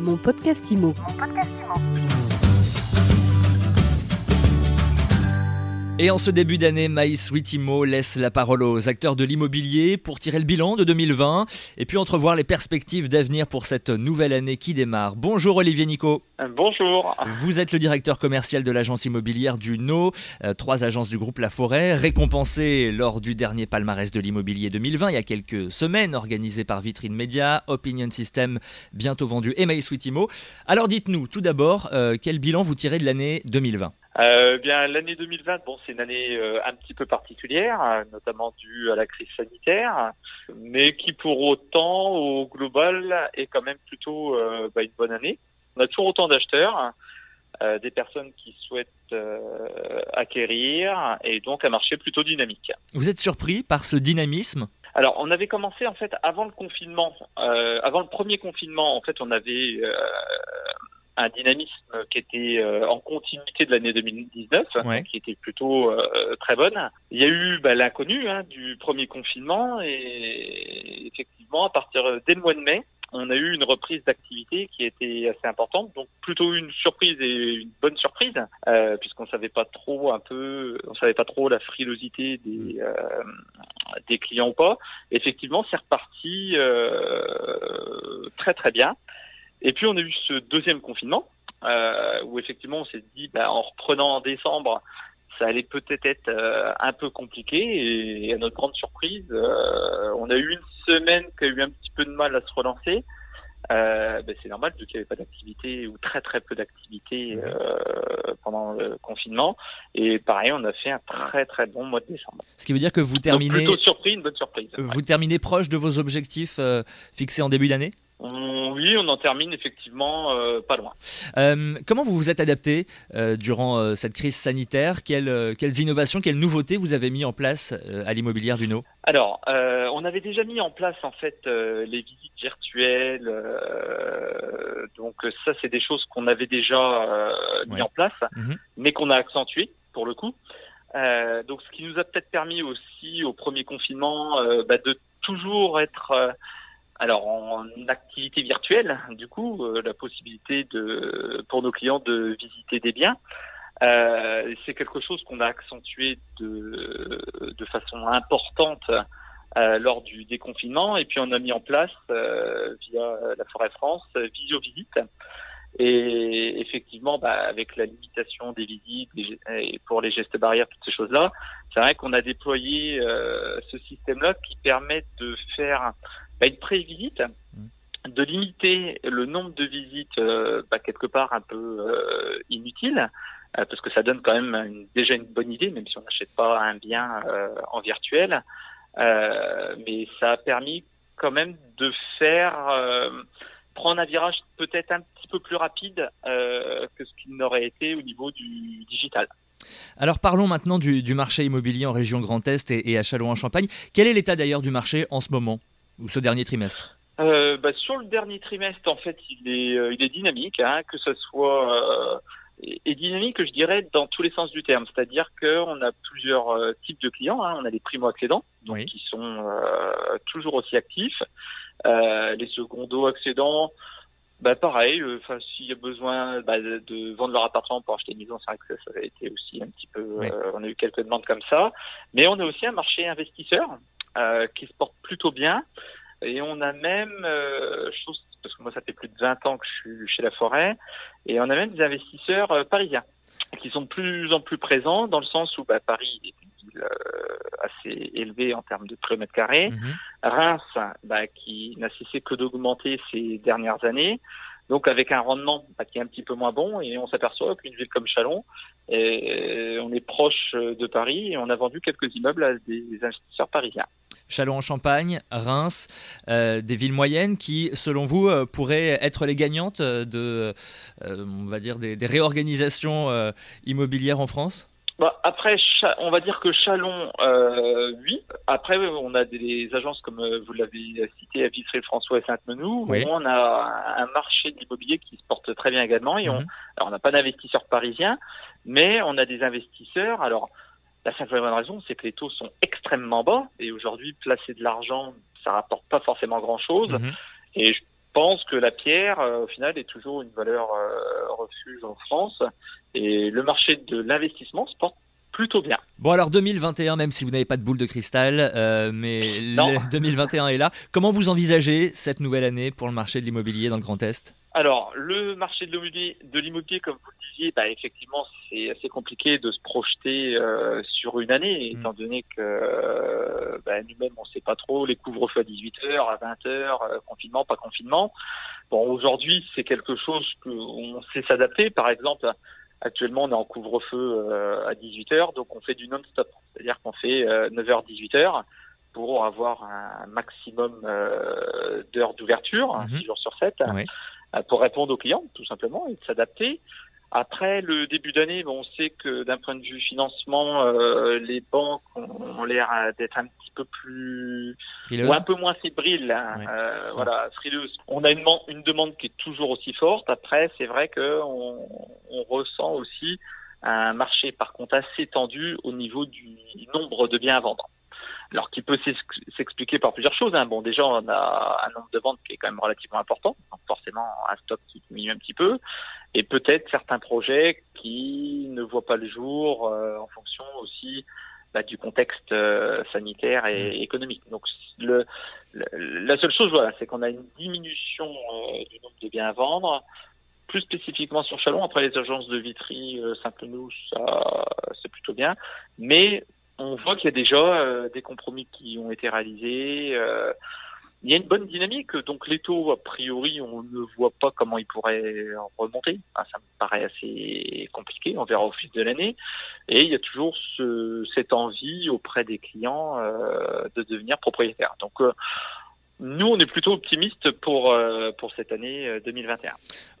Mon podcast IMO. Et en ce début d'année, Maïs Witimo laisse la parole aux acteurs de l'immobilier pour tirer le bilan de 2020 et puis entrevoir les perspectives d'avenir pour cette nouvelle année qui démarre. Bonjour Olivier Nico. Bonjour. Vous êtes le directeur commercial de l'agence immobilière du No, euh, trois agences du groupe La Forêt, récompensées lors du dernier palmarès de l'immobilier 2020 il y a quelques semaines, organisé par Vitrine Média, Opinion System, bientôt vendu et Maïs Witimo. Alors dites-nous tout d'abord, euh, quel bilan vous tirez de l'année 2020 euh, bien, l'année 2020, bon, c'est une année euh, un petit peu particulière, euh, notamment due à la crise sanitaire, mais qui pour autant, au global, est quand même plutôt euh, bah, une bonne année. On a toujours autant d'acheteurs, euh, des personnes qui souhaitent acquérir, et donc un marché plutôt dynamique. Vous êtes surpris par ce dynamisme? Alors, on avait commencé en fait avant le confinement, avant le premier confinement. En fait, on avait un dynamisme qui était euh, en continuité de l'année 2019, Ouais. qui était plutôt euh, très bonne. Il y a eu bah, l'inconnu hein, du premier confinement et effectivement, à partir euh, dès le mois de mai, on a eu une reprise d'activité qui était assez importante, donc plutôt une surprise et une bonne surprise, euh, puisqu'on savait pas trop un peu, on savait pas trop la frilosité des euh, des clients ou pas. Effectivement, c'est reparti euh, très très bien. Et puis on a eu ce deuxième confinement euh, où effectivement on s'est dit, bah, en reprenant en décembre, ça allait peut-être être euh, un peu compliqué. Et à notre grande surprise, euh, on a eu une semaine qui a eu un petit peu de mal à se relancer. Ben, c'est normal vu qu'il n'y avait pas d'activité ou très très peu d'activité pendant le confinement. Et pareil, on a fait un très très bon mois de décembre. Ce qui veut dire que vous Donc, terminez, plutôt surpris, une bonne surprise. vous terminez proche de vos objectifs fixés en début d'année? On- oui, on en termine effectivement euh, pas loin. Euh, comment vous vous êtes adapté euh, durant euh, cette crise sanitaire? Quelles, euh, quelles innovations, quelles nouveautés vous avez mis en place euh, à l'immobilière du No Alors, euh, on avait déjà mis en place en fait euh, les visites virtuelles. euh, donc ça, c'est des choses qu'on avait déjà euh, mis Ouais. en place, Mhm. mais qu'on a accentué pour le coup. Euh, donc, ce qui nous a peut-être permis aussi au premier confinement euh, bah, de toujours être euh, alors en activité virtuelle, du coup, euh, la possibilité de pour nos clients de visiter des biens. Euh, c'est quelque chose qu'on a accentué de, de façon importante euh, lors du déconfinement et puis on a mis en place euh, via la Forêt France euh, visio-visite et effectivement bah, avec la limitation des visites et pour les gestes barrières toutes ces choses là c'est vrai qu'on a déployé euh, ce système là qui permet de faire bah, une pré-visite de limiter le nombre de visites euh, bah, quelque part un peu euh, inutiles euh, parce que ça donne quand même une- déjà une bonne idée même si on n'achète pas un bien en virtuel mais ça a permis quand même de faire prendre un virage peut-être un petit peu plus rapide que ce qu'il n'aurait été au niveau du digital. Alors parlons maintenant du, du marché immobilier en région Grand Est et, et à Châlons-en-Champagne. Quel est l'état d'ailleurs du marché en ce moment? Ou ce dernier trimestre Euh, bah, sur le dernier trimestre, en fait, il est, euh, il est dynamique, hein, que ce soit euh, et, et dynamique, je dirais, dans tous les sens du terme. C'est-à-dire qu'on a plusieurs euh, types de clients. hein. On a les primo-accédants, donc Oui. qui sont euh, toujours aussi actifs. Euh, les secondo-accédants, bah pareil. euh, Enfin, s'il y a besoin bah, de, vendre leur appartement pour acheter une maison, c'est vrai que ça, ça a été aussi un petit peu. Oui. euh, on a eu quelques demandes comme ça, mais on a aussi un marché investisseur euh, qui se porte plutôt bien. Et on a même, euh, chose, parce que moi ça fait plus de 20 ans que je suis chez La Forêt, et on a même des investisseurs euh, parisiens qui sont de plus en plus présents dans le sens où bah, Paris est une ville euh, assez élevée en termes de kilomètres carrés. Mhm. Reims, bah, qui n'a cessé que d'augmenter ces dernières années, donc avec un rendement bah, qui est un petit peu moins bon, et on s'aperçoit qu'une ville comme Chalon, et on est proche de Paris, et on a vendu quelques immeubles à des investisseurs parisiens. Châlons-en-Champagne, Reims, euh, des villes moyennes qui, selon vous, euh, pourraient être les gagnantes euh, de, euh, on va dire, des, réorganisations euh, immobilières en France? Bah, après, on va dire que Chalon, euh, oui. Après, on a des agences comme euh, vous l'avez cité à Vitry-le-François et Sainte-Menou. Oui. On a un marché de l'immobilier qui se porte très bien également. Et on, Mhm. alors, on n'a pas d'investisseurs parisiens, mais on a des investisseurs. Alors, la simple et bonne raison, c'est que les taux sont extrêmement bas. Et aujourd'hui, placer de l'argent, ça rapporte pas forcément grand-chose. Mhm. Et je pense que la pierre, au final, est toujours une valeur refuge en France. Et le marché de l'investissement se porte plutôt bien. Bon alors 2021, même si vous n'avez pas de boule de cristal, euh, mais 2021 est là. Comment vous envisagez cette nouvelle année pour le marché de l'immobilier dans le Grand Est? Alors, le marché de l'immobilier, comme vous le disiez, bah, effectivement, c'est assez compliqué de se projeter euh, sur une année, mm. étant donné que euh, bah, nous-mêmes, on ne sait pas trop, les couvre-feux à 18h, à 20h, confinement, pas confinement. Bon, aujourd'hui, c'est quelque chose qu'on sait s'adapter. Par exemple, Actuellement, on est en couvre-feu euh, à 18h, donc on fait du non-stop. C'est-à-dire qu'on fait 9h, 18h pour avoir un maximum euh, d'heures d'ouverture, 6 mhm. jours sur 7, euh, pour répondre aux clients, tout simplement, et de s'adapter. Après le début d'année, bon, on sait que d'un point de vue financement, euh, les banques ont, l'air d'être un petit peu plus ou un peu moins fébriles, hein, euh, voilà, frileuses. On a une, une, demande qui est toujours aussi forte. Après, c'est vrai que on, on, ressent aussi un marché par contre assez tendu au niveau du nombre de biens à vendre. Alors qui peut s'expliquer par plusieurs choses. Hein. Bon, déjà on a un nombre de ventes qui est quand même relativement important, forcément un stock qui diminue un petit peu et peut-être certains projets qui ne voient pas le jour euh, en fonction aussi bah, du contexte euh, sanitaire et mmh. économique. Donc le, la seule chose, voilà, c'est qu'on a une diminution euh, du nombre de biens à vendre. Plus spécifiquement sur Chalon, après les agences de Vitry, Saint-Cloud, ça c'est plutôt bien. Mais on voit qu'il y a déjà des compromis qui ont été réalisés il y a une bonne dynamique. Donc les taux, a priori, on ne voit pas comment ils pourraient remonter. ça me paraît assez compliqué. On verra au fil de l'année. Et il y a toujours ce, cette envie auprès des clients euh, de devenir propriétaire. Donc euh, nous, on est plutôt optimiste pour, euh, pour cette année 2021.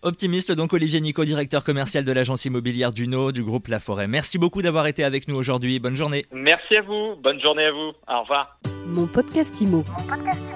Optimiste, donc Olivier Nico, directeur commercial de l'agence immobilière du du groupe La Forêt. Merci beaucoup d'avoir été avec nous aujourd'hui. Bonne journée. Merci à vous. Bonne journée à vous. Au revoir. Mon podcast Imo. Mon podcast